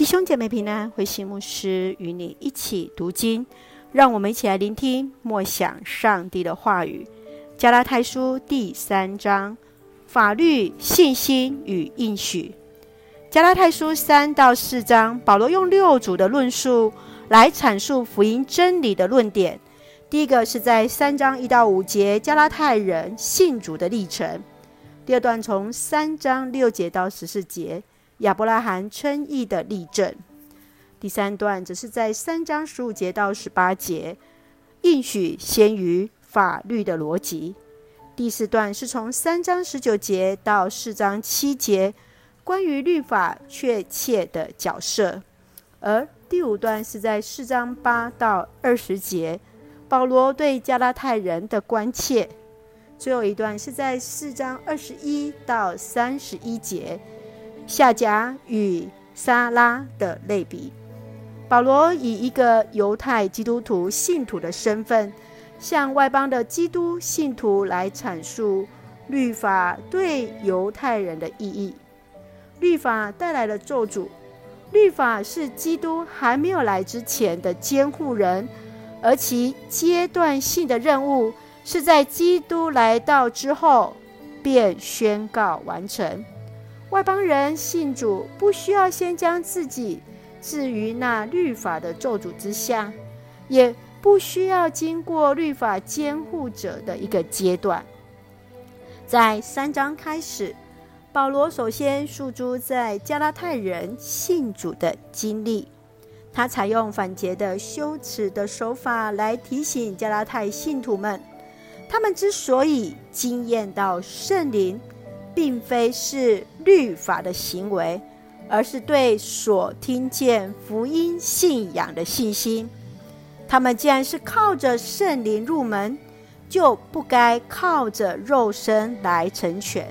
弟兄姐妹平安，回信牧师与你一起读经，让我们一起来聆听默想上帝的话语。加拉太书第三章，法律、信心与应许。加拉太书三到四章，保罗用六组的论述来阐述福音真理的论点。第一个是在三章一到五节，加拉太人信主的历程。第二段从三章六节到十四节。亚伯拉罕称义的例证，第三段则是在三章十五节到十八节，应许先于法律的逻辑。第四段是从三章十九节到四章七节，关于律法确切的角色。而第五段是在四章八到二十节，保罗对加拉太人的关切。最后一段是在四章二十一到三十一节。夏甲与撒拉的类比，保罗以一个犹太基督徒信徒的身份，向外邦的基督信徒来阐述律法对犹太人的意义。律法带来了咒诅，律法是基督还没有来之前的监护人，而其阶段性的任务是在基督来到之后便宣告完成。外邦人信主，不需要先将自己置于那律法的咒诅之下，也不需要经过律法监护者的一个阶段。在三章开始，保罗首先诉诸在加拉太人信主的经历，他采用反诘的修辞的手法来提醒加拉太信徒们，他们之所以惊艳到圣灵。并非是律法的行为，而是对所听见福音信仰的信心。他们既然是靠着圣灵入门，就不该靠着肉身来成全。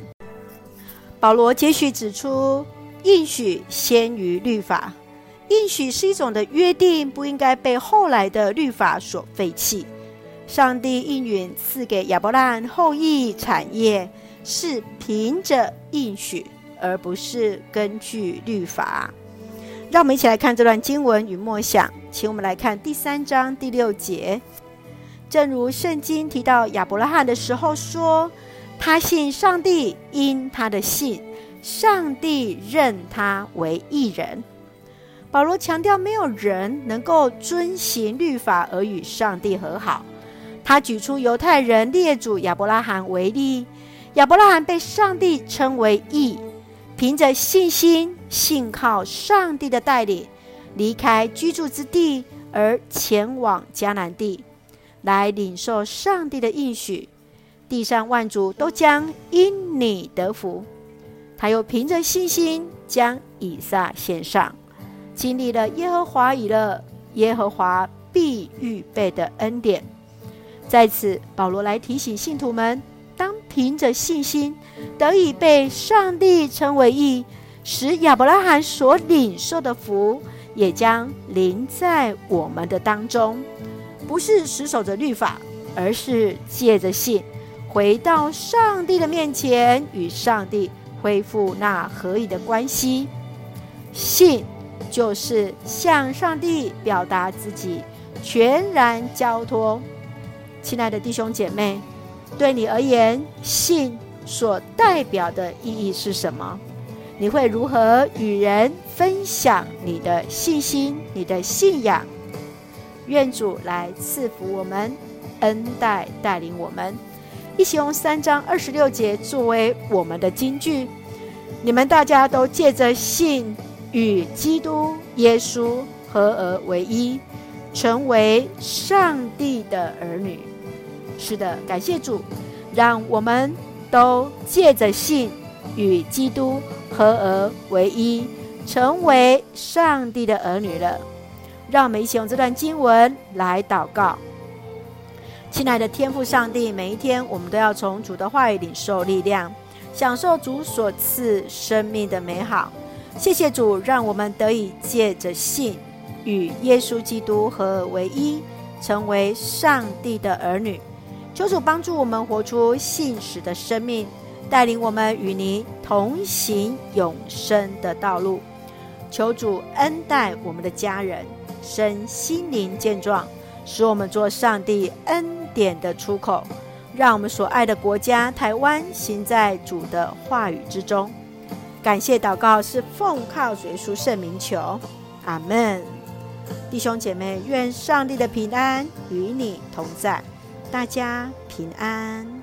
保罗接续指出，应许先于律法，应许是一种的约定，不应该被后来的律法所废弃。上帝应允赐给亚伯拉罕后裔产业。是凭着应许，而不是根据律法。让我们一起来看这段经文与默想。请我们来看第三章第六节。正如圣经提到亚伯拉罕的时候说：“他信上帝，因他的信，上帝认他为义人。”保罗强调，没有人能够遵行律法而与上帝和好。他举出犹太人列祖亚伯拉罕为例。亚伯拉罕被上帝称为义，凭着信心，信靠上帝的带领，离开居住之地而前往迦南地，来领受上帝的应许。地上万族都将因你得福。他又凭着信心将以撒献上，经历了耶和华以勒，耶和华必预备的恩典。在此，保罗来提醒信徒们。凭着信心得以被上帝称为义，使亚伯拉罕所领受的福也将临在我们的当中，不是死守着律法，而是借着信回到上帝的面前，与上帝恢复那合一的关系。信就是向上帝表达自己全然交托。亲爱的弟兄姐妹。对你而言，信所代表的意义是什么？你会如何与人分享你的信心、你的信仰？愿主来赐福我们，恩待带领我们，一起用三章二十六节作为我们的金句。你们大家都借着信与基督耶稣合而为一，成为上帝的儿女。是的，感谢主，让我们都借着信与基督合而为一，成为上帝的儿女了。让我们一起用这段经文来祷告。亲爱的天父上帝，每一天我们都要从主的话语领受力量，享受主所赐生命的美好。谢谢主，让我们得以借着信与耶稣基督合而为一，成为上帝的儿女。求主帮助我们活出信实的生命，带领我们与您同行永生的道路。求主恩待我们的家人，身心灵健壮，使我们做上帝恩典的出口，让我们所爱的国家台湾行在主的话语之中。感谢祷告是奉靠耶稣圣名求，阿门。弟兄姐妹，愿上帝的平安与你同在，大家平安。